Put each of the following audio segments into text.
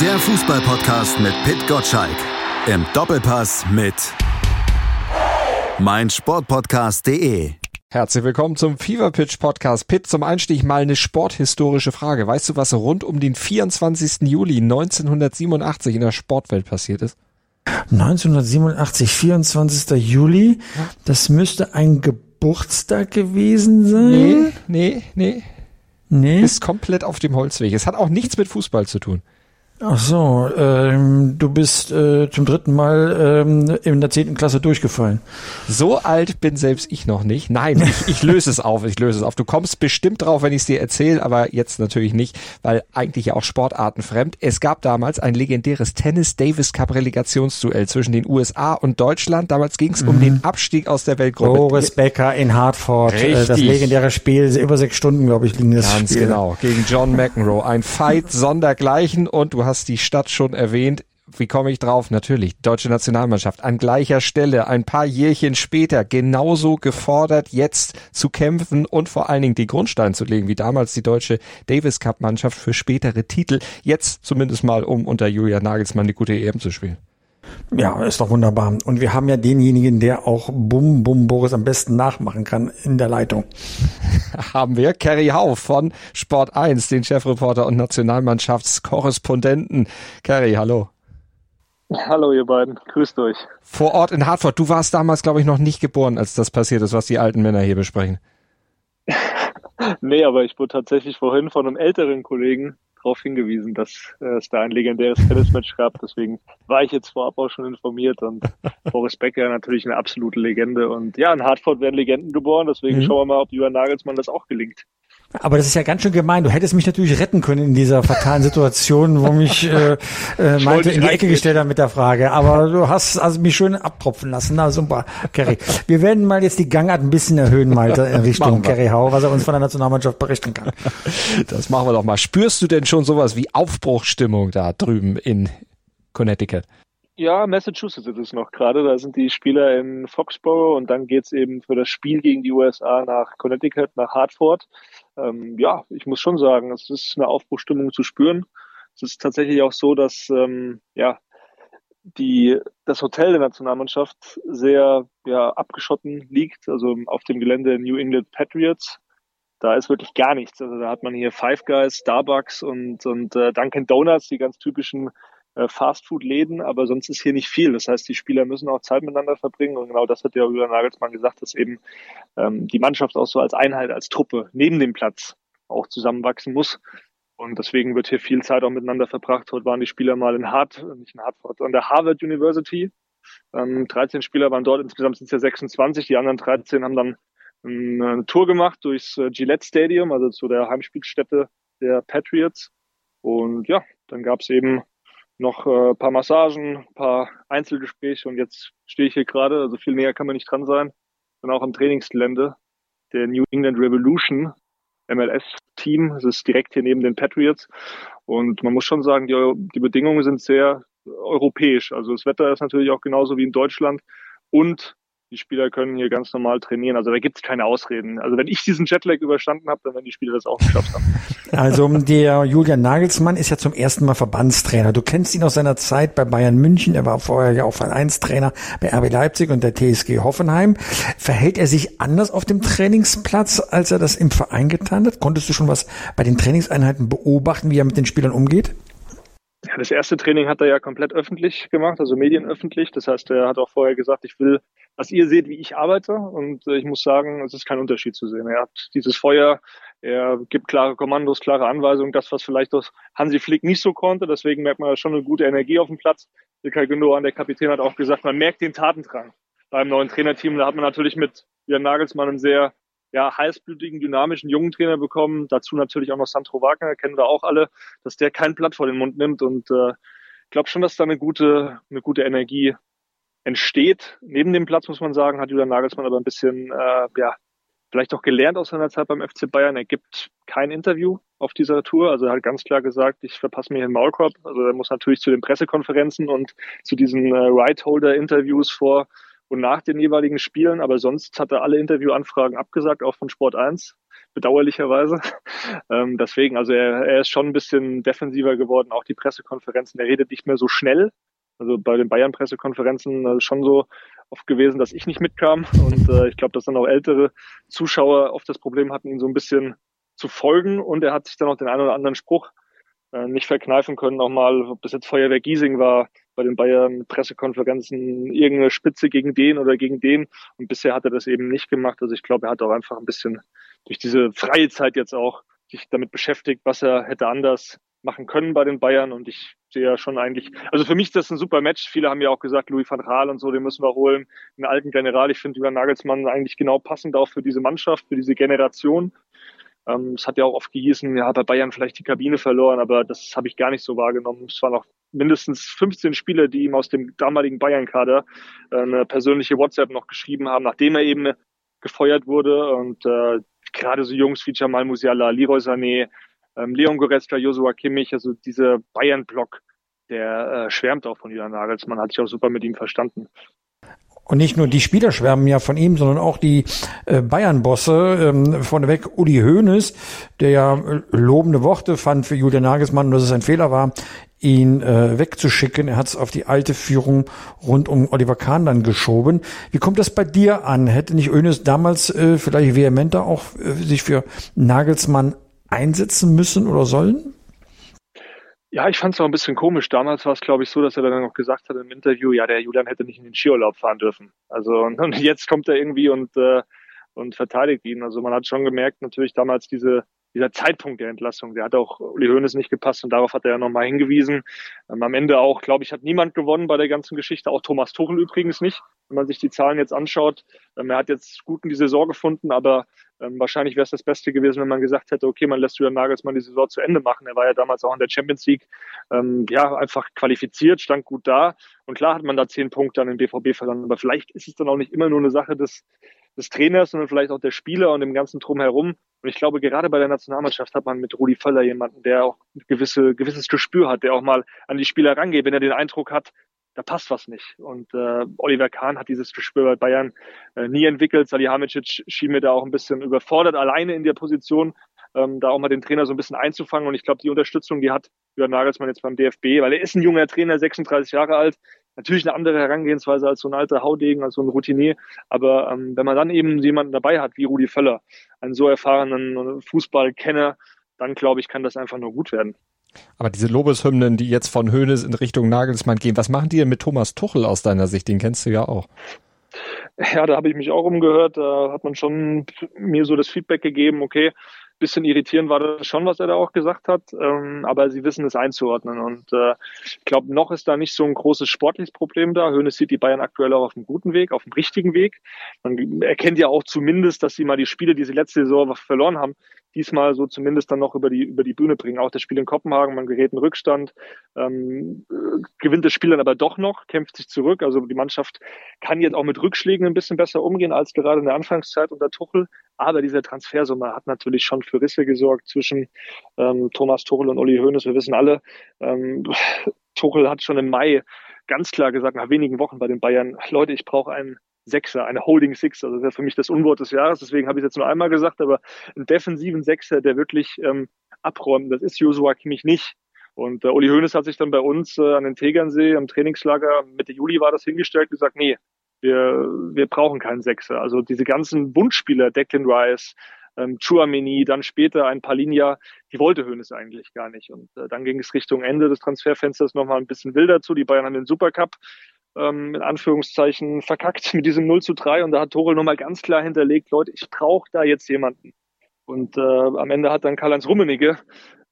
Der Fußballpodcast mit Pit Gottschalk. Im Doppelpass mit meinsportpodcast.de. Herzlich willkommen zum Fever Pitch Podcast. Pitt, zum Einstieg mal eine sporthistorische Frage. Weißt du, was rund um den 24. Juli 1987 in der Sportwelt passiert ist? 1987, 24. Juli. Das müsste ein Geburtstag gewesen sein. Nee, nee, nee. Nee. Ist komplett auf dem Holzweg. Es hat auch nichts mit Fußball zu tun. Ach so, ähm, du bist äh, zum dritten Mal ähm, in der zehnten Klasse durchgefallen. So alt bin selbst ich noch nicht. Nein, ich, ich löse es auf, ich löse es auf. Du kommst bestimmt drauf, wenn ich es dir erzähle, aber jetzt natürlich nicht, weil eigentlich ja auch Sportarten fremd. Es gab damals ein legendäres Tennis-Davis-Cup-Relegationsduell zwischen den USA und Deutschland. Damals ging es um den Abstieg aus der Weltgruppe. Boris Becker in Hartford. Äh, das Richtig. legendäre Spiel, über sechs Stunden, glaube ich, ging das Ganz Spiel. genau, gegen John McEnroe. Ein Fight sondergleichen und du hast die Stadt schon erwähnt. Wie komme ich drauf? Natürlich, deutsche Nationalmannschaft an gleicher Stelle, ein paar Jährchen später, genauso gefordert, jetzt zu kämpfen und vor allen Dingen die Grundsteine zu legen, wie damals die deutsche Davis Cup Mannschaft für spätere Titel. Jetzt zumindest mal, um unter Julian Nagelsmann die gute EM zu spielen. Ja, ist doch wunderbar. Und wir haben ja denjenigen, der auch Bum Bum Boris am besten nachmachen kann in der Leitung. Haben wir Kerry Hau von Sport 1, den Chefreporter und Nationalmannschaftskorrespondenten. Kerry, hallo. Hallo ihr beiden, grüßt euch. vor Ort in Hartford. Du warst damals, glaube ich, noch nicht geboren, als das passiert ist, was die alten Männer hier besprechen. Nee, aber ich wurde tatsächlich vorhin von einem älteren Kollegen darauf hingewiesen, dass äh, es da ein legendäres Tennismatch gab. Deswegen war ich jetzt vorab auch schon informiert und Boris Becker natürlich eine absolute Legende. Und ja, in Hartford werden Legenden geboren, deswegen Mhm. schauen wir mal, ob Julian Nagelsmann das auch gelingt. Aber das ist ja ganz schön gemein. Du hättest mich natürlich retten können in dieser fatalen Situation, wo mich äh, äh, meinte in die Ecke gestellt haben mit der Frage. Aber du hast also mich schön abtropfen lassen. Na super, Kerry. Wir werden mal jetzt die Gangart ein bisschen erhöhen, Malte, in Richtung. Kerry Hau, was er uns von der Nationalmannschaft berichten kann. Das machen wir doch mal. Spürst du denn schon sowas wie Aufbruchsstimmung da drüben in Connecticut? Ja, Massachusetts ist es noch gerade. Da sind die Spieler in Foxborough und dann geht's eben für das Spiel gegen die USA nach Connecticut, nach Hartford. Ähm, ja, ich muss schon sagen, es ist eine Aufbruchstimmung zu spüren. Es ist tatsächlich auch so, dass ähm, ja die das Hotel der Nationalmannschaft sehr ja, abgeschotten liegt, also auf dem Gelände New England Patriots. Da ist wirklich gar nichts. Also da hat man hier Five Guys, Starbucks und, und äh, Dunkin' Donuts, die ganz typischen äh, Fastfood-Läden, aber sonst ist hier nicht viel. Das heißt, die Spieler müssen auch Zeit miteinander verbringen und genau das hat ja Julian Nagelsmann gesagt, dass eben ähm, die Mannschaft auch so als Einheit, als Truppe neben dem Platz auch zusammenwachsen muss. Und deswegen wird hier viel Zeit auch miteinander verbracht. Heute waren die Spieler mal in Hart, nicht in Hartford, an der Harvard University. Ähm, 13 Spieler waren dort, insgesamt sind es ja 26. Die anderen 13 haben dann ähm, eine Tour gemacht durchs äh, Gillette Stadium, also zu der Heimspielstätte der Patriots. Und ja, dann gab es eben noch äh, paar Massagen, ein paar Einzelgespräche und jetzt stehe ich hier gerade, also viel näher kann man nicht dran sein, bin auch am Trainingsgelände der New England Revolution MLS-Team. Es ist direkt hier neben den Patriots und man muss schon sagen, die, die Bedingungen sind sehr europäisch. Also das Wetter ist natürlich auch genauso wie in Deutschland und die Spieler können hier ganz normal trainieren. Also da gibt es keine Ausreden. Also wenn ich diesen Jetlag überstanden habe, dann werden die Spieler das auch geschafft haben. Also der Julian Nagelsmann ist ja zum ersten Mal Verbandstrainer. Du kennst ihn aus seiner Zeit bei Bayern München. Er war vorher ja auch Vereinstrainer bei RB Leipzig und der TSG Hoffenheim. Verhält er sich anders auf dem Trainingsplatz, als er das im Verein getan hat? Konntest du schon was bei den Trainingseinheiten beobachten, wie er mit den Spielern umgeht? Das erste Training hat er ja komplett öffentlich gemacht, also medienöffentlich. Das heißt, er hat auch vorher gesagt, ich will, dass ihr seht, wie ich arbeite. Und äh, ich muss sagen, es ist kein Unterschied zu sehen. Er hat dieses Feuer, er gibt klare Kommandos, klare Anweisungen, das, was vielleicht aus Hansi Flick nicht so konnte. Deswegen merkt man schon eine gute Energie auf dem Platz. Ilkay Gündogan, der Kapitän, hat auch gesagt, man merkt den Tatendrang beim neuen Trainerteam. Da hat man natürlich mit Jan Nagelsmann einen sehr ja, heißblütigen, dynamischen jungen Trainer bekommen. Dazu natürlich auch noch Sandro Wagner, kennen wir auch alle, dass der kein Blatt vor den Mund nimmt. Und äh, glaube schon, dass da eine gute, eine gute Energie entsteht. Neben dem Platz, muss man sagen, hat Julian Nagelsmann aber ein bisschen, äh, ja, vielleicht auch gelernt aus seiner Zeit beim FC Bayern. Er gibt kein Interview auf dieser Tour. Also er hat ganz klar gesagt, ich verpasse mir hier den Maulkorb. Also er muss natürlich zu den Pressekonferenzen und zu diesen äh, Right-Holder-Interviews vor und nach den jeweiligen Spielen. Aber sonst hat er alle Interviewanfragen abgesagt, auch von Sport 1, bedauerlicherweise. Ähm, deswegen, also er, er ist schon ein bisschen defensiver geworden, auch die Pressekonferenzen. Er redet nicht mehr so schnell. Also bei den Bayern-Pressekonferenzen äh, schon so oft gewesen, dass ich nicht mitkam. Und äh, ich glaube, dass dann auch ältere Zuschauer oft das Problem hatten, ihn so ein bisschen zu folgen. Und er hat sich dann auch den einen oder anderen Spruch äh, nicht verkneifen können, nochmal, ob das jetzt Feuerwehr Giesing war, bei den Bayern-Pressekonferenzen irgendeine Spitze gegen den oder gegen den. Und bisher hat er das eben nicht gemacht. Also ich glaube, er hat auch einfach ein bisschen durch diese freie Zeit jetzt auch sich damit beschäftigt, was er hätte anders machen können bei den Bayern. Und ich sehe ja schon eigentlich, also für mich ist das ein super Match. Viele haben ja auch gesagt, Louis van Gaal und so, den müssen wir holen. Einen alten General. Ich finde Julian Nagelsmann eigentlich genau passend auch für diese Mannschaft, für diese Generation. Ähm, es hat ja auch oft gehießen, ja, bei Bayern vielleicht die Kabine verloren, aber das habe ich gar nicht so wahrgenommen. Es waren auch mindestens 15 Spieler, die ihm aus dem damaligen Bayern-Kader äh, eine persönliche WhatsApp noch geschrieben haben, nachdem er eben gefeuert wurde. Und äh, gerade so Jungs wie Jamal Musiala, Leroy Sané, ähm, Leon Goretzka, Joshua Kimmich, also dieser Bayern-Block, der äh, schwärmt auch von Julian Nagelsmann, hat sich auch super mit ihm verstanden. Und nicht nur die Spieler schwärmen ja von ihm, sondern auch die äh, Bayern-Bosse, ähm, vorneweg Uli Hoeneß, der ja äh, lobende Worte fand für Julian Nagelsmann, dass es ein Fehler war, ihn äh, wegzuschicken. Er hat es auf die alte Führung rund um Oliver Kahn dann geschoben. Wie kommt das bei dir an? Hätte nicht Hoeneß damals äh, vielleicht vehementer auch äh, sich für Nagelsmann einsetzen müssen oder sollen? Ja, ich fand es auch ein bisschen komisch. Damals war es, glaube ich, so, dass er dann noch gesagt hat im Interview, ja, der Julian hätte nicht in den Skiurlaub fahren dürfen. Also und, und jetzt kommt er irgendwie und äh, und verteidigt ihn. Also man hat schon gemerkt, natürlich damals diese dieser Zeitpunkt der Entlassung, der hat auch Uli Hoeneß nicht gepasst und darauf hat er ja nochmal hingewiesen. Ähm, am Ende auch, glaube ich, hat niemand gewonnen bei der ganzen Geschichte, auch Thomas Tuchel übrigens nicht, wenn man sich die Zahlen jetzt anschaut. Ähm, er hat jetzt gut in die Saison gefunden, aber ähm, wahrscheinlich wäre es das Beste gewesen, wenn man gesagt hätte, okay, man lässt Julian Nagelsmann die Saison zu Ende machen. Er war ja damals auch in der Champions League, ähm, ja, einfach qualifiziert, stand gut da. Und klar hat man da zehn Punkte an den BVB verloren, aber vielleicht ist es dann auch nicht immer nur eine Sache des, des Trainers, sondern vielleicht auch der Spieler und dem ganzen Drumherum. Und ich glaube, gerade bei der Nationalmannschaft hat man mit Rudi Völler jemanden, der auch ein gewisse, gewisses Gespür hat, der auch mal an die Spieler rangeht, wenn er den Eindruck hat, da passt was nicht. Und äh, Oliver Kahn hat dieses Gespür bei Bayern äh, nie entwickelt. Salihamidzic schien mir da auch ein bisschen überfordert, alleine in der Position, ähm, da auch mal den Trainer so ein bisschen einzufangen. Und ich glaube, die Unterstützung, die hat Jürgen Nagelsmann jetzt beim DFB, weil er ist ein junger Trainer, 36 Jahre alt, natürlich eine andere Herangehensweise als so ein alter Haudegen, als so ein Routinier. Aber ähm, wenn man dann eben jemanden dabei hat, wie Rudi Völler, einen so erfahrenen Fußballkenner, dann glaube ich, kann das einfach nur gut werden. Aber diese Lobeshymnen, die jetzt von Höhnes in Richtung Nagelsmann gehen, was machen die denn mit Thomas Tuchel aus deiner Sicht? Den kennst du ja auch. Ja, da habe ich mich auch umgehört. Da hat man schon mir so das Feedback gegeben, okay, bisschen irritierend war das schon, was er da auch gesagt hat, ähm, aber sie wissen es einzuordnen. Und äh, ich glaube, noch ist da nicht so ein großes sportliches Problem da. Hönes sieht die Bayern aktuell auch auf einem guten Weg, auf dem richtigen Weg. Man erkennt ja auch zumindest, dass sie mal die Spiele, die sie letzte Saison verloren haben, diesmal so zumindest dann noch über die, über die Bühne bringen. Auch das Spiel in Kopenhagen, man gerät in Rückstand, ähm, gewinnt das Spiel dann aber doch noch, kämpft sich zurück. Also die Mannschaft kann jetzt auch mit Rückschlägen ein bisschen besser umgehen als gerade in der Anfangszeit unter Tuchel. Aber dieser Transfersumme hat natürlich schon für Risse gesorgt zwischen ähm, Thomas Tuchel und Uli Hoeneß. Wir wissen alle, ähm, Tuchel hat schon im Mai ganz klar gesagt, nach wenigen Wochen bei den Bayern, Leute, ich brauche einen Sechser, eine Holding Six. Also das ja für mich das Unwort des Jahres, deswegen habe ich es jetzt nur einmal gesagt, aber einen defensiven Sechser, der wirklich ähm, abräumt, das ist Joshua Kimmich nicht. Und äh, Uli Hoeneß hat sich dann bei uns äh, an den Tegernsee am Trainingslager Mitte Juli war das hingestellt gesagt, nee, wir, wir brauchen keinen Sechser. Also diese ganzen Wunschspieler, Declan Rice, ähm, Chuamini, dann später ein Palinja, die wollte Hoeneß eigentlich gar nicht. Und äh, dann ging es Richtung Ende des Transferfensters nochmal ein bisschen wilder zu. Die Bayern haben den Supercup ähm, in Anführungszeichen verkackt mit diesem 0 zu 3 und da hat Torel nochmal ganz klar hinterlegt, Leute, ich brauche da jetzt jemanden. Und äh, am Ende hat dann Karl-Heinz Rummenigge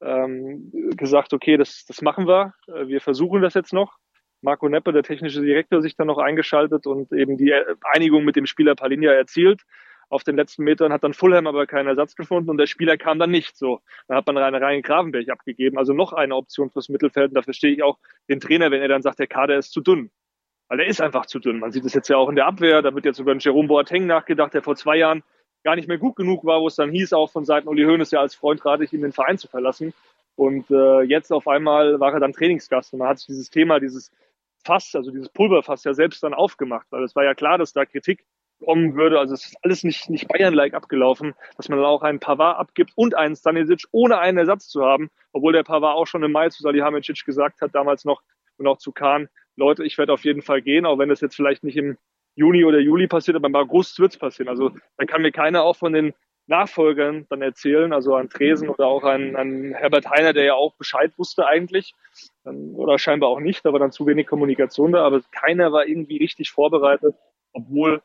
ähm, gesagt, okay, das, das machen wir, äh, wir versuchen das jetzt noch. Marco Neppe, der technische Direktor, sich dann noch eingeschaltet und eben die Einigung mit dem Spieler Palinja erzielt. Auf den letzten Metern hat dann Fulham aber keinen Ersatz gefunden und der Spieler kam dann nicht so. Da hat man rein rein Gravenberg abgegeben. Also noch eine Option fürs Mittelfeld. Und da verstehe ich auch den Trainer, wenn er dann sagt, der Kader ist zu dünn. Weil er ist einfach zu dünn. Man sieht es jetzt ja auch in der Abwehr. Da wird jetzt über den Jerome Boateng nachgedacht, der vor zwei Jahren gar nicht mehr gut genug war, wo es dann hieß, auch von Seiten Uli Hoeneß ja als Freund rate ich ihm, den Verein zu verlassen. Und äh, jetzt auf einmal war er dann Trainingsgast und man hat sich dieses Thema, dieses Fass, also dieses Pulverfass ja selbst dann aufgemacht, weil es war ja klar, dass da Kritik kommen würde. Also es ist alles nicht, nicht Bayern-like abgelaufen, dass man dann auch einen Pavard abgibt und einen Stanisic, ohne einen Ersatz zu haben, obwohl der Pavard auch schon im Mai zu Salihamidzic gesagt hat, damals noch und auch zu Kahn, Leute, ich werde auf jeden Fall gehen, auch wenn das jetzt vielleicht nicht im Juni oder Juli passiert, aber im August wird es passieren. Also dann kann mir keiner auch von den Nachfolgern dann erzählen, also an Tresen oder auch an, an Herbert Heiner, der ja auch Bescheid wusste eigentlich, oder scheinbar auch nicht, aber dann zu wenig Kommunikation da, aber keiner war irgendwie richtig vorbereitet, obwohl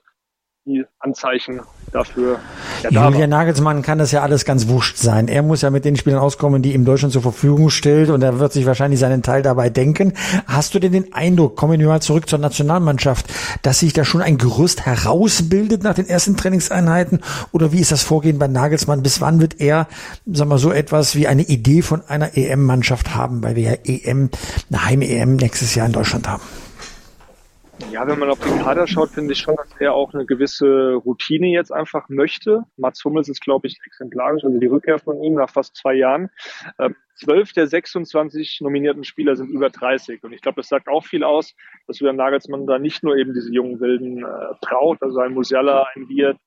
die Anzeichen dafür ja, Julian Nagelsmann kann das ja alles ganz wurscht sein. Er muss ja mit den Spielern auskommen, die ihm Deutschland zur Verfügung stellt und er wird sich wahrscheinlich seinen Teil dabei denken. Hast du denn den Eindruck, kommen wir mal zurück zur Nationalmannschaft, dass sich da schon ein Gerüst herausbildet nach den ersten Trainingseinheiten oder wie ist das Vorgehen bei Nagelsmann? Bis wann wird er, sagen wir so etwas wie eine Idee von einer EM-Mannschaft haben, weil wir ja EM, eine Heim-EM nächstes Jahr in Deutschland haben? Ja, wenn man auf den Kader schaut, finde ich schon, dass er auch eine gewisse Routine jetzt einfach möchte. Mats Hummels ist, glaube ich, exemplarisch, also die Rückkehr von ihm nach fast zwei Jahren. Ähm, zwölf der 26 nominierten Spieler sind über 30. Und ich glaube, das sagt auch viel aus, dass Julian Nagelsmann da nicht nur eben diese jungen Wilden äh, traut, also ein Musiala, ein Wirt,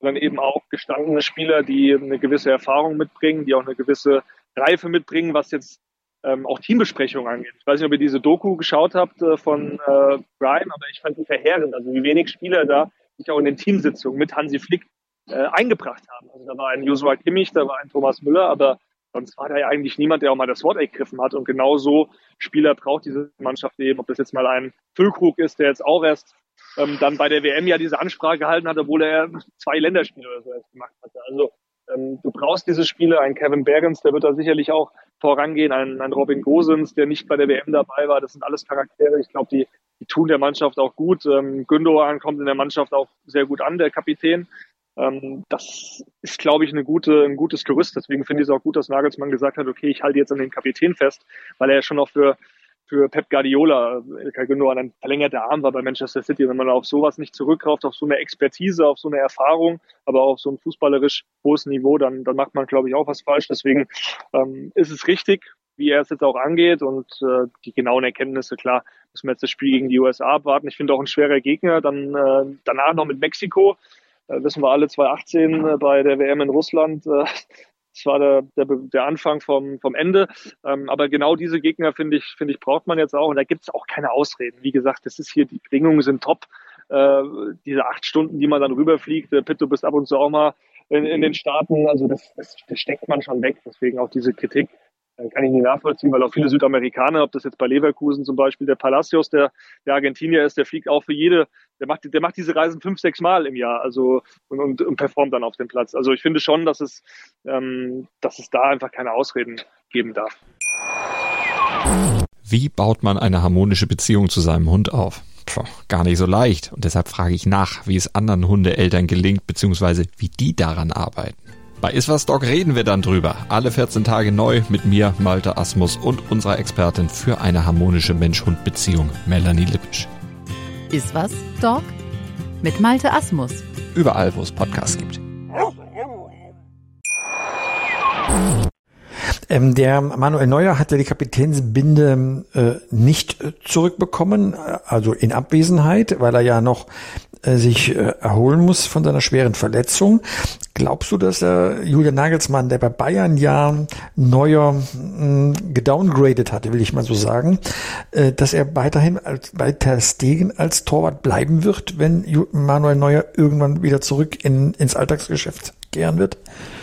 sondern eben auch gestandene Spieler, die eine gewisse Erfahrung mitbringen, die auch eine gewisse Reife mitbringen, was jetzt ähm, auch Teambesprechungen angeht. Ich weiß nicht, ob ihr diese Doku geschaut habt äh, von äh, Brian, aber ich fand die verheerend. Also wie wenig Spieler da sich auch in den Teamsitzungen mit Hansi Flick äh, eingebracht haben. Also da war ein Joshua Kimmich, da war ein Thomas Müller, aber sonst war da ja eigentlich niemand, der auch mal das Wort ergriffen hat. Und genau so Spieler braucht diese Mannschaft eben, ob das jetzt mal ein Füllkrug ist, der jetzt auch erst ähm, dann bei der WM ja diese Ansprache gehalten hat, obwohl er zwei Länderspiele oder so erst gemacht hatte. Also ähm, du brauchst diese Spiele, ein Kevin Bergens, der wird da sicherlich auch vorangehen, ein, Robin Gosens, der nicht bei der WM dabei war. Das sind alles Charaktere. Ich glaube, die, die tun der Mannschaft auch gut. Ähm, Gündogan kommt in der Mannschaft auch sehr gut an, der Kapitän. Ähm, das ist, glaube ich, eine gute, ein gutes Gerüst. Deswegen finde ich es auch gut, dass Nagelsmann gesagt hat, okay, ich halte jetzt an den Kapitän fest, weil er ja schon auch für für Pep Guardiola, Ilkay Gündogan ein verlängerter Arm war bei Manchester City. Wenn man auf sowas nicht zurückkauft, auf so eine Expertise, auf so eine Erfahrung, aber auch auf so ein fußballerisch hohes Niveau, dann, dann macht man, glaube ich, auch was falsch. Deswegen ähm, ist es richtig, wie er es jetzt auch angeht und äh, die genauen Erkenntnisse, klar, müssen wir jetzt das Spiel gegen die USA abwarten. Ich finde auch ein schwerer Gegner. Dann äh, danach noch mit Mexiko. Äh, wissen wir alle 2018 äh, bei der WM in Russland. Äh, das war der, der, der Anfang vom, vom Ende. Ähm, aber genau diese Gegner, finde ich, finde ich, braucht man jetzt auch. Und da gibt es auch keine Ausreden. Wie gesagt, das ist hier, die Bedingungen sind top. Äh, diese acht Stunden, die man dann rüberfliegt. Äh, Pitt, du bist ab und zu auch mal in, in den Staaten. Also das, das, das steckt man schon weg. Deswegen auch diese Kritik kann ich nicht nachvollziehen, weil auch viele Südamerikaner, ob das jetzt bei Leverkusen zum Beispiel der Palacios, der, der Argentinier ist, der fliegt auch für jede, der macht, der macht diese Reisen fünf, sechs Mal im Jahr, also und, und, und performt dann auf dem Platz. Also ich finde schon, dass es, ähm, dass es da einfach keine Ausreden geben darf. Wie baut man eine harmonische Beziehung zu seinem Hund auf? Puh, gar nicht so leicht. Und deshalb frage ich nach, wie es anderen Hundeeltern gelingt, beziehungsweise wie die daran arbeiten. Bei Iswas Dog reden wir dann drüber. Alle 14 Tage neu mit mir, Malte Asmus und unserer Expertin für eine harmonische Mensch-Hund-Beziehung, Melanie Lippisch. Iswas Dog mit Malte Asmus. Überall, wo es Podcasts gibt. Ähm, der Manuel Neuer hat ja die Kapitänsbinde äh, nicht zurückbekommen, also in Abwesenheit, weil er ja noch äh, sich äh, erholen muss von seiner schweren Verletzung. Glaubst du, dass er Julian Nagelsmann, der bei Bayern ja Neuer mh, gedowngradet hatte, will ich mal so sagen, äh, dass er weiterhin als, bei Ter Stegen als Torwart bleiben wird, wenn Manuel Neuer irgendwann wieder zurück in, ins Alltagsgeschäft kehren wird?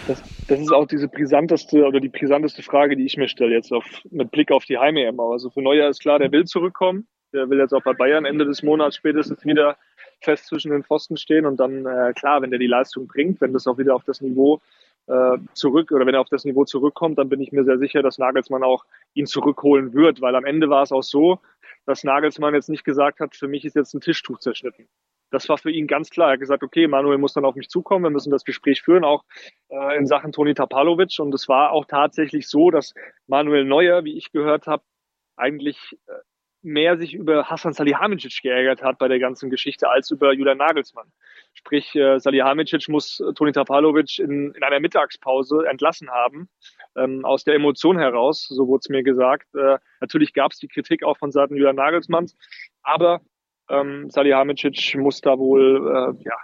Das, das ist auch diese brisanteste oder die brisanteste Frage, die ich mir stelle jetzt auf, mit Blick auf die Heim-EM. Also für Neuer ist klar, der will zurückkommen. Der will jetzt auch bei Bayern Ende des Monats spätestens wieder fest zwischen den Pfosten stehen und dann, äh, klar, wenn der die Leistung bringt, wenn das auch wieder auf das Niveau äh, zurück oder wenn er auf das Niveau zurückkommt, dann bin ich mir sehr sicher, dass Nagelsmann auch ihn zurückholen wird, weil am Ende war es auch so, dass Nagelsmann jetzt nicht gesagt hat, für mich ist jetzt ein Tischtuch zerschnitten. Das war für ihn ganz klar. Er hat gesagt, okay, Manuel muss dann auf mich zukommen, wir müssen das Gespräch führen, auch äh, in Sachen Toni Tapalovic. Und es war auch tatsächlich so, dass Manuel Neuer, wie ich gehört habe, eigentlich äh, mehr sich über Hassan Salihamidzic geärgert hat bei der ganzen Geschichte als über Julian Nagelsmann. Sprich, äh, Salihamidzic muss Toni Tapalovic in, in einer Mittagspause entlassen haben, ähm, aus der Emotion heraus, so wurde es mir gesagt. Äh, natürlich gab es die Kritik auch von Seiten Julian Nagelsmanns, aber ähm, Salihamidzic muss da wohl äh, ja,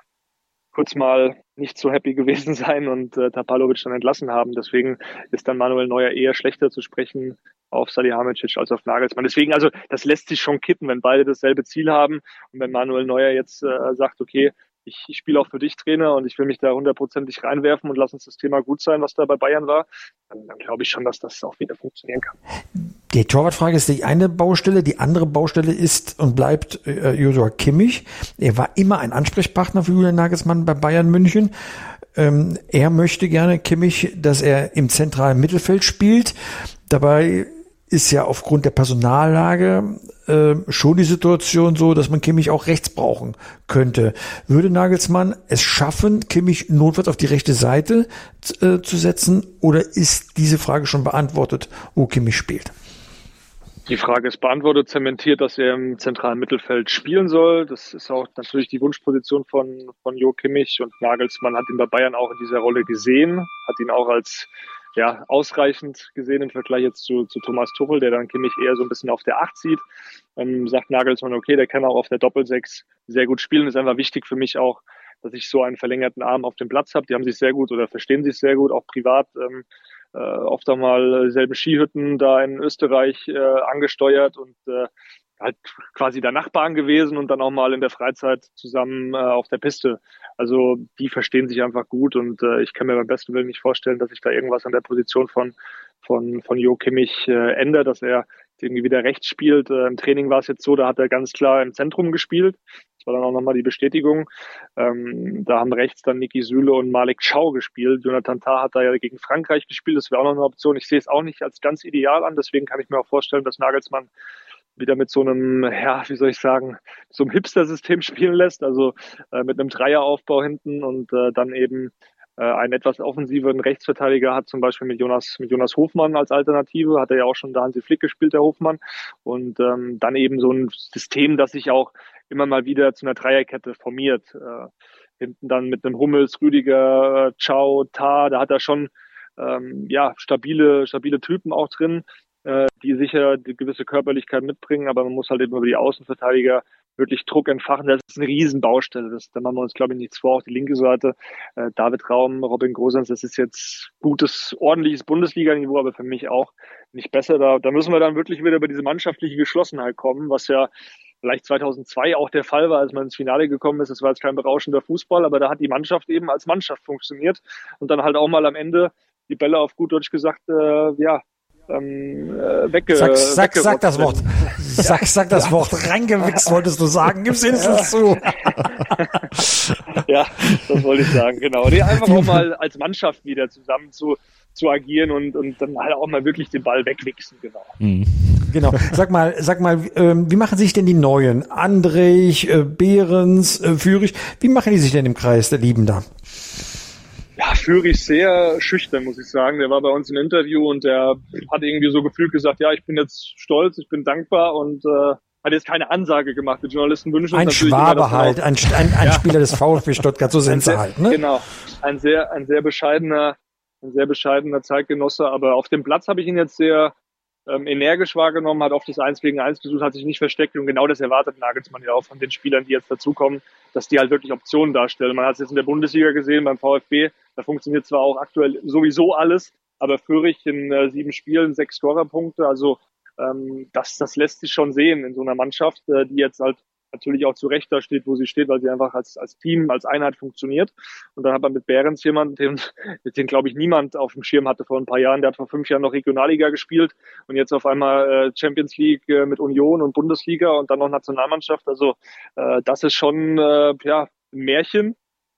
kurz mal nicht so happy gewesen sein und äh, Tapalovic dann entlassen haben. Deswegen ist dann Manuel Neuer eher schlechter zu sprechen auf Salihamidzic als auf Nagelsmann. Deswegen, also das lässt sich schon kippen, wenn beide dasselbe Ziel haben und wenn Manuel Neuer jetzt äh, sagt, okay, ich, ich spiele auch für dich Trainer und ich will mich da hundertprozentig reinwerfen und lass uns das Thema gut sein, was da bei Bayern war, dann, dann glaube ich schon, dass das auch wieder funktionieren kann. Die Torwartfrage ist die eine Baustelle, die andere Baustelle ist und bleibt äh, Joshua Kimmich. Er war immer ein Ansprechpartner für Julian Nagelsmann bei Bayern München. Ähm, er möchte gerne Kimmich, dass er im zentralen Mittelfeld spielt. Dabei ist ja aufgrund der Personallage äh, schon die Situation so, dass man Kimmich auch rechts brauchen könnte. Würde Nagelsmann es schaffen, Kimmich notfalls auf die rechte Seite äh, zu setzen oder ist diese Frage schon beantwortet, wo Kimmich spielt? Die Frage ist beantwortet, zementiert, dass er im zentralen Mittelfeld spielen soll. Das ist auch natürlich die Wunschposition von, von Jo Kimmich und Nagelsmann hat ihn bei Bayern auch in dieser Rolle gesehen, hat ihn auch als ja, ausreichend gesehen im Vergleich jetzt zu, zu Thomas Tuchel, der dann Kimmich eher so ein bisschen auf der Acht sieht. Ähm, sagt Nagelsmann, okay, der kann auch auf der Doppelsechs sehr gut spielen. Ist einfach wichtig für mich auch, dass ich so einen verlängerten Arm auf dem Platz habe. Die haben sich sehr gut oder verstehen sich sehr gut, auch privat. Ähm, äh, oft auch mal dieselben Skihütten da in Österreich äh, angesteuert und äh, halt quasi der Nachbarn gewesen und dann auch mal in der Freizeit zusammen äh, auf der Piste. Also die verstehen sich einfach gut und äh, ich kann mir beim besten Willen nicht vorstellen, dass sich da irgendwas an der Position von von von Jo Kimmich äh, ändert, dass er irgendwie wieder rechts spielt. Äh, Im Training war es jetzt so, da hat er ganz klar im Zentrum gespielt. Das war dann auch nochmal die Bestätigung. Ähm, da haben rechts dann Niki Süle und Malik Chow gespielt. Jonathan Tah hat da ja gegen Frankreich gespielt. Das wäre auch noch eine Option. Ich sehe es auch nicht als ganz ideal an. Deswegen kann ich mir auch vorstellen, dass Nagelsmann wieder mit so einem, ja, wie soll ich sagen, so einem Hipster-System spielen lässt, also äh, mit einem Dreieraufbau hinten und äh, dann eben äh, einen etwas offensiveren Rechtsverteidiger hat, zum Beispiel mit Jonas, mit Jonas Hofmann als Alternative, hat er ja auch schon da Hansi Flick gespielt, der Hofmann. Und ähm, dann eben so ein System, das sich auch immer mal wieder zu einer Dreierkette formiert. Äh, hinten dann mit einem Hummels, Rüdiger, äh, Ciao, Ta, da hat er schon ähm, ja, stabile, stabile Typen auch drin äh, die sicher die gewisse Körperlichkeit mitbringen, aber man muss halt eben über die Außenverteidiger wirklich Druck entfachen. Das ist eine Riesenbaustelle. Das, da machen wir uns, glaube ich, nichts vor. Auch die linke Seite, äh, David Raum, Robin Grosens, das ist jetzt gutes, ordentliches Bundesliga-Niveau, aber für mich auch nicht besser. Da, da müssen wir dann wirklich wieder über diese mannschaftliche Geschlossenheit kommen, was ja vielleicht 2002 auch der Fall war, als man ins Finale gekommen ist. Das war jetzt kein berauschender Fußball, aber da hat die Mannschaft eben als Mannschaft funktioniert und dann halt auch mal am Ende die Bälle auf gut Deutsch gesagt, äh, ja, ähm, äh, wegge sag, sag, sag das Wort. Sag, sag das Wort. Reingewichst wolltest du sagen. Gib's wenigstens zu. ja, das wollte ich sagen, genau. Nee, einfach auch mal als Mannschaft wieder zusammen zu, zu agieren und, und dann halt auch mal wirklich den Ball wegwichsen, genau. Mhm. Genau. Sag mal, sag mal, ähm, wie machen sich denn die Neuen? Andrich, äh, Behrens, äh, Führig, wie machen die sich denn im Kreis der Lieben da? Ja, Führig sehr schüchtern, muss ich sagen. Der war bei uns im Interview und der hat irgendwie so gefühlt gesagt, ja, ich bin jetzt stolz, ich bin dankbar und äh, hat jetzt keine Ansage gemacht. Die Journalisten wünschen ein uns Schwabe halt, ein, ein, ein ja. Spieler des VfB Stuttgart, so sind sie halt. Ne? Genau, ein sehr, ein sehr bescheidener, ein sehr bescheidener Zeitgenosse. Aber auf dem Platz habe ich ihn jetzt sehr ähm, energisch wahrgenommen, hat oft das Eins gegen Eins gesucht, hat sich nicht versteckt und genau das erwartet Nagelsmann ja auch von den Spielern, die jetzt dazukommen, dass die halt wirklich Optionen darstellen. Man hat es jetzt in der Bundesliga gesehen, beim VfB, da funktioniert zwar auch aktuell sowieso alles, aber Fürich in äh, sieben Spielen sechs Scorerpunkte, also ähm, das, das lässt sich schon sehen in so einer Mannschaft, äh, die jetzt halt natürlich auch zu Recht da steht, wo sie steht, weil sie einfach als, als Team, als Einheit funktioniert. Und dann hat man mit Behrens jemanden, den, den glaube ich niemand auf dem Schirm hatte vor ein paar Jahren. Der hat vor fünf Jahren noch Regionalliga gespielt und jetzt auf einmal äh, Champions League äh, mit Union und Bundesliga und dann noch Nationalmannschaft. Also äh, das ist schon äh, ja, ein Märchen.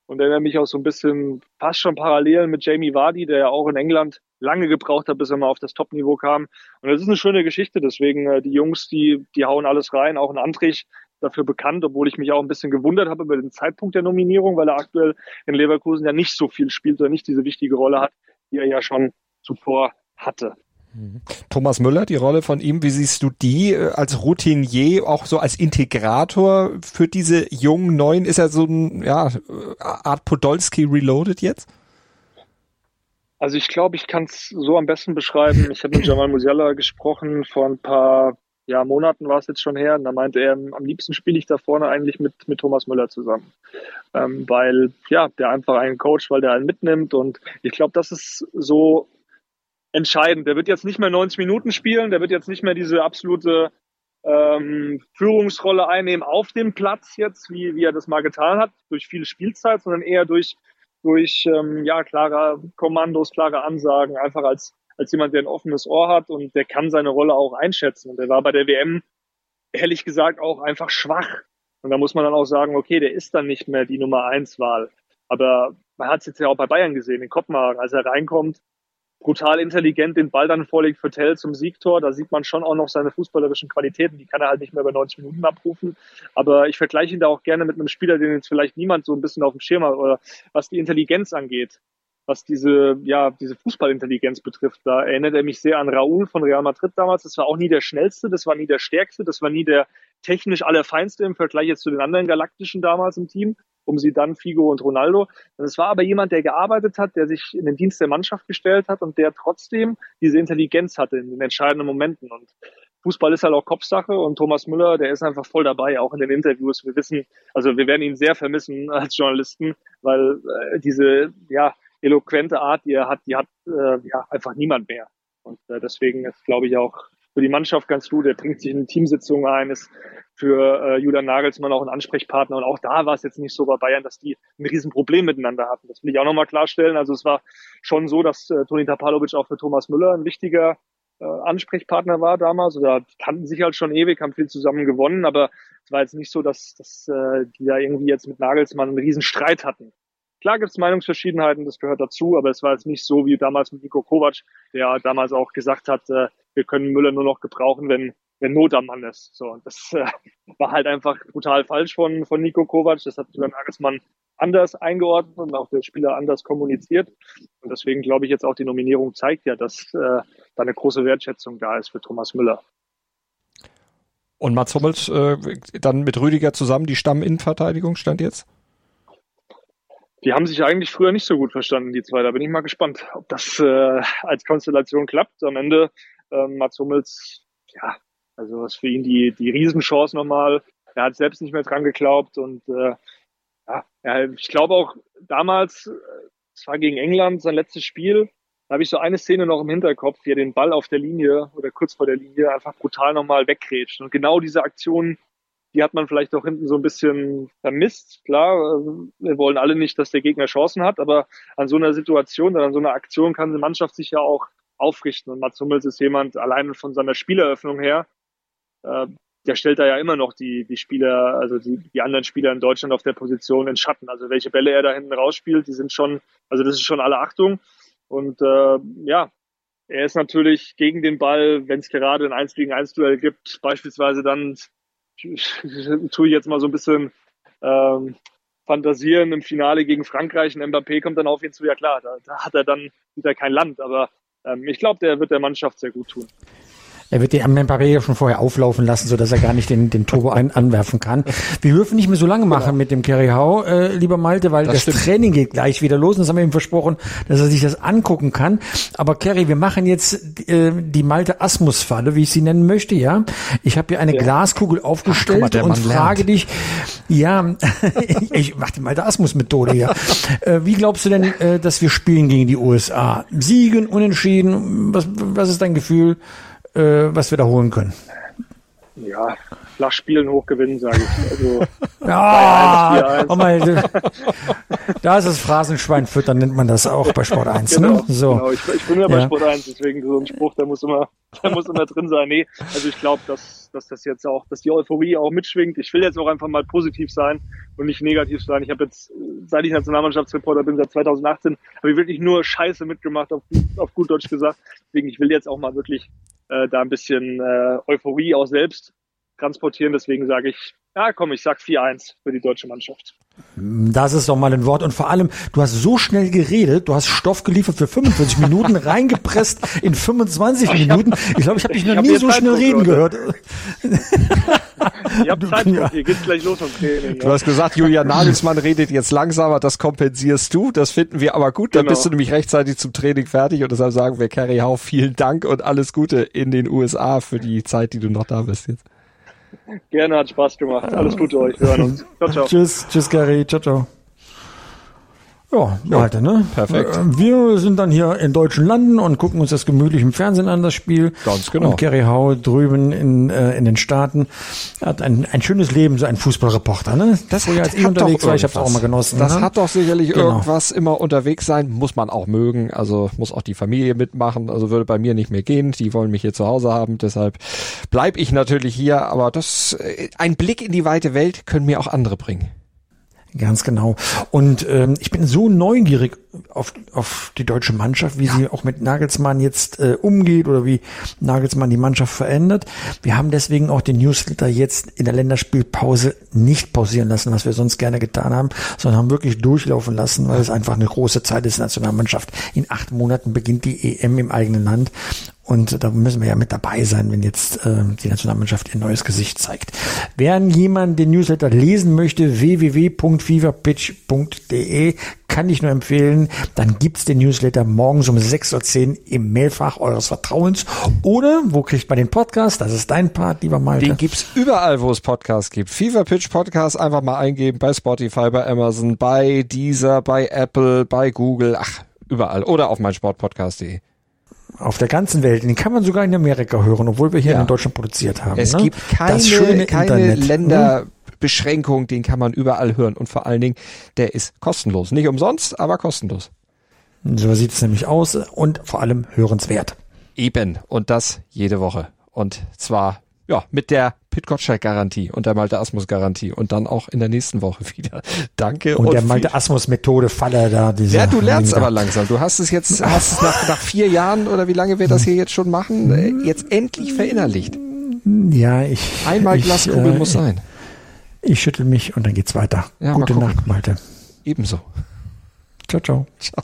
Und erinnert mich auch so ein bisschen fast schon parallel mit Jamie Vardy, der ja auch in England lange gebraucht hat, bis er mal auf das Top-Niveau kam. Und das ist eine schöne Geschichte. Deswegen äh, die Jungs, die die hauen alles rein. Auch ein Antrich, dafür bekannt, obwohl ich mich auch ein bisschen gewundert habe über den Zeitpunkt der Nominierung, weil er aktuell in Leverkusen ja nicht so viel spielt oder nicht diese wichtige Rolle hat, die er ja schon zuvor hatte. Mhm. Thomas Müller, die Rolle von ihm, wie siehst du die äh, als Routinier, auch so als Integrator für diese jungen Neuen? Ist er so ein, ja, Art Podolski reloaded jetzt? Also ich glaube, ich kann es so am besten beschreiben. Ich habe mit Jamal Musiala gesprochen vor ein paar ja, Monaten war es jetzt schon her. Und da meinte er, am liebsten spiele ich da vorne eigentlich mit, mit Thomas Müller zusammen. Ähm, weil, ja, der einfach einen Coach, weil der einen mitnimmt. Und ich glaube, das ist so entscheidend. Der wird jetzt nicht mehr 90 Minuten spielen, der wird jetzt nicht mehr diese absolute ähm, Führungsrolle einnehmen auf dem Platz jetzt, wie, wie er das mal getan hat, durch viele Spielzeit, sondern eher durch, durch ähm, ja, klare Kommandos, klare Ansagen, einfach als als jemand, der ein offenes Ohr hat und der kann seine Rolle auch einschätzen. Und der war bei der WM ehrlich gesagt auch einfach schwach. Und da muss man dann auch sagen, okay, der ist dann nicht mehr die Nummer eins Wahl. Aber man hat es jetzt ja auch bei Bayern gesehen, in Kopenhagen, als er reinkommt, brutal intelligent den Ball dann vorlegt für Tell zum Siegtor. Da sieht man schon auch noch seine fußballerischen Qualitäten. Die kann er halt nicht mehr über 90 Minuten abrufen. Aber ich vergleiche ihn da auch gerne mit einem Spieler, den jetzt vielleicht niemand so ein bisschen auf dem Schirm hat oder was die Intelligenz angeht was diese, ja, diese Fußballintelligenz betrifft. Da erinnert er mich sehr an Raúl von Real Madrid damals. Das war auch nie der schnellste, das war nie der stärkste, das war nie der technisch allerfeinste im Vergleich jetzt zu den anderen Galaktischen damals im Team, um sie dann Figo und Ronaldo. Es war aber jemand, der gearbeitet hat, der sich in den Dienst der Mannschaft gestellt hat und der trotzdem diese Intelligenz hatte in den entscheidenden Momenten. Und Fußball ist halt auch Kopfsache und Thomas Müller, der ist einfach voll dabei, auch in den Interviews. Wir wissen, also wir werden ihn sehr vermissen als Journalisten, weil äh, diese, ja, eloquente Art, die er hat, die hat äh, ja einfach niemand mehr. Und äh, deswegen ist, glaube ich, auch für die Mannschaft ganz gut. Er bringt sich in Teamsitzungen ein, ist für äh, Julian Nagelsmann auch ein Ansprechpartner. Und auch da war es jetzt nicht so bei Bayern, dass die ein Riesenproblem miteinander hatten. Das will ich auch nochmal klarstellen. Also es war schon so, dass äh, Toni Tapalovic auch für Thomas Müller ein wichtiger äh, Ansprechpartner war damals. Oder kannten sich halt schon ewig, haben viel zusammen gewonnen. Aber es war jetzt nicht so, dass, dass äh, die da irgendwie jetzt mit Nagelsmann einen Riesenstreit hatten. Klar gibt es Meinungsverschiedenheiten, das gehört dazu, aber es war jetzt nicht so wie damals mit Nico Kovac, der damals auch gesagt hat, äh, wir können Müller nur noch gebrauchen, wenn, wenn Not am Mann ist. So, und das äh, war halt einfach brutal falsch von, von Nico Kovac. Das hat Julian Nagelsmann anders eingeordnet und auch der Spieler anders kommuniziert. Und deswegen glaube ich jetzt auch die Nominierung zeigt ja, dass äh, da eine große Wertschätzung da ist für Thomas Müller. Und Mats Hummels äh, dann mit Rüdiger zusammen die Stamminnenverteidigung stand jetzt? Die haben sich eigentlich früher nicht so gut verstanden, die zwei. Da bin ich mal gespannt, ob das äh, als Konstellation klappt. Am Ende ähm, Mats Hummels, ja, also was für ihn die, die Riesenchance nochmal. Er hat selbst nicht mehr dran geglaubt und äh, ja, ich glaube auch damals, äh, es war gegen England sein letztes Spiel, da habe ich so eine Szene noch im Hinterkopf, wie er den Ball auf der Linie oder kurz vor der Linie einfach brutal nochmal weggrätscht. Und genau diese Aktion die hat man vielleicht auch hinten so ein bisschen vermisst. Klar, wir wollen alle nicht, dass der Gegner Chancen hat, aber an so einer Situation oder an so einer Aktion kann die Mannschaft sich ja auch aufrichten. Und Mats Hummels ist jemand, allein von seiner Spieleröffnung her, äh, der stellt da ja immer noch die, die Spieler, also die, die anderen Spieler in Deutschland auf der Position in Schatten. Also welche Bälle er da hinten rausspielt, die sind schon, also das ist schon alle Achtung. Und äh, ja, er ist natürlich gegen den Ball, wenn es gerade ein 1 gegen 1 Duell gibt, beispielsweise dann tue ich jetzt mal so ein bisschen ähm, fantasieren im Finale gegen Frankreich. Ein Mbappé kommt dann auf ihn zu, ja klar, da, da hat er dann wieder kein Land, aber ähm, ich glaube, der wird der Mannschaft sehr gut tun. Er wird den Mbappé ja schon vorher auflaufen lassen, so dass er gar nicht den, den Turbo ein, anwerfen kann. Wir dürfen nicht mehr so lange machen genau. mit dem Kerry Hau, äh, lieber Malte, weil das, das Training geht gleich wieder los. Und das haben wir ihm versprochen, dass er sich das angucken kann. Aber Kerry, wir machen jetzt äh, die Malte Asmus-Falle, wie ich sie nennen möchte, ja. Ich habe hier eine ja. Glaskugel aufgestellt Ach, mal, und frage lernt. dich, ja, ich, ich mache die Malte Asmus-Methode, ja. äh, wie glaubst du denn, äh, dass wir spielen gegen die USA? Siegen, unentschieden? Was, was ist dein Gefühl? Äh, was wir da holen können. Ja, flach spielen, hoch gewinnen, sage ich. Also, ja, oh mein, da ist das Phrasenschwein füttern, nennt man das auch bei Sport 1. genau, ne? so. genau. Ich, ich, bin ja bei Sport 1, deswegen so ein Spruch, der muss immer, der muss immer drin sein. Nee, also ich glaube, dass, dass das jetzt auch, dass die Euphorie auch mitschwingt. Ich will jetzt auch einfach mal positiv sein und nicht negativ sein. Ich habe jetzt, seit ich Nationalmannschaftsreporter bin, seit 2018, habe ich wirklich nur Scheiße mitgemacht, auf, auf gut Deutsch gesagt. Deswegen, ich will jetzt auch mal wirklich äh, da ein bisschen äh, Euphorie auch selbst transportieren. Deswegen sage ich, ja komm, ich sag 4-1 für die deutsche Mannschaft. Das ist doch mal ein Wort. Und vor allem, du hast so schnell geredet, du hast Stoff geliefert für 45 Minuten, reingepresst in 25 Minuten. Ich glaube, ich habe dich noch nie so schnell reden gehört. Ihr habt Zeit, ja. hier geht's gleich los vom Training. Du ja. hast gesagt, Julian Nagelsmann redet jetzt langsamer, das kompensierst du, das finden wir aber gut, dann genau. bist du nämlich rechtzeitig zum Training fertig und deshalb sagen wir Kerry Hau vielen Dank und alles Gute in den USA für die Zeit, die du noch da bist jetzt. Gerne, hat Spaß gemacht. Alles Gute euch, wir hören uns. Ciao, ciao. Tschüss, tschüss Gary, ciao, ciao. Ja, ja, Alter, ne? Perfekt. Äh, wir sind dann hier in deutschen Landen und gucken uns das gemütlich im Fernsehen an, das Spiel. Ganz genau. Und Gary Howe drüben in, äh, in den Staaten hat ein, ein schönes Leben, so ein Fußballreporter, ne? Das hat, als ich unterwegs war, ich hab's auch mal genossen. Das ne? hat doch sicherlich genau. irgendwas immer unterwegs sein, muss man auch mögen, also muss auch die Familie mitmachen, also würde bei mir nicht mehr gehen, die wollen mich hier zu Hause haben, deshalb bleib ich natürlich hier, aber das, äh, ein Blick in die weite Welt können mir auch andere bringen. Ganz genau. Und ähm, ich bin so neugierig auf, auf die deutsche Mannschaft, wie ja. sie auch mit Nagelsmann jetzt äh, umgeht oder wie Nagelsmann die Mannschaft verändert. Wir haben deswegen auch den Newsletter jetzt in der Länderspielpause nicht pausieren lassen, was wir sonst gerne getan haben, sondern haben wirklich durchlaufen lassen, weil es einfach eine große Zeit ist, Nationalmannschaft. In acht Monaten beginnt die EM im eigenen Land. Und da müssen wir ja mit dabei sein, wenn jetzt äh, die Nationalmannschaft ihr neues Gesicht zeigt. Wer jemand den Newsletter lesen möchte, www.feverpitch.de, kann ich nur empfehlen. Dann gibt's den Newsletter morgens um 6.10 Uhr im Mailfach eures Vertrauens. Oder, wo kriegt man den Podcast? Das ist dein Part, lieber Malte. Den gibt's überall, wo es Podcasts gibt. Fever Pitch Podcast einfach mal eingeben bei Spotify, bei Amazon, bei Deezer, bei Apple, bei Google, ach, überall. Oder auf meinsportpodcast.de auf der ganzen Welt. Den kann man sogar in Amerika hören, obwohl wir hier ja. in Deutschland produziert haben. Es ne? gibt keine, keine Länderbeschränkung, den kann man überall hören. Und vor allen Dingen, der ist kostenlos. Nicht umsonst, aber kostenlos. So sieht es nämlich aus und vor allem hörenswert. Eben. Und das jede Woche. Und zwar ja, mit der Pit Gottschalk Garantie und der Malte Asmus Garantie und dann auch in der nächsten Woche wieder. Danke. Und, und der Malte Asmus Methode Falle da. Diese ja, du lernst aber langsam. Du hast es jetzt, hast es nach, nach vier Jahren oder wie lange wir das hier jetzt schon machen, äh, jetzt endlich verinnerlicht. Ja, ich. Einmal Glaskugel äh, muss sein. Ich schüttel mich und dann geht's weiter. Ja, Gute Nacht, Malte. Ebenso. Ciao, ciao. Ciao.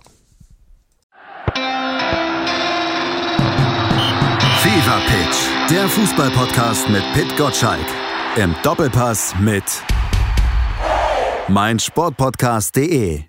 Fever Pitch, der Fußballpodcast mit Pit Gottschalk. Im Doppelpass mit meinsportpodcast.de.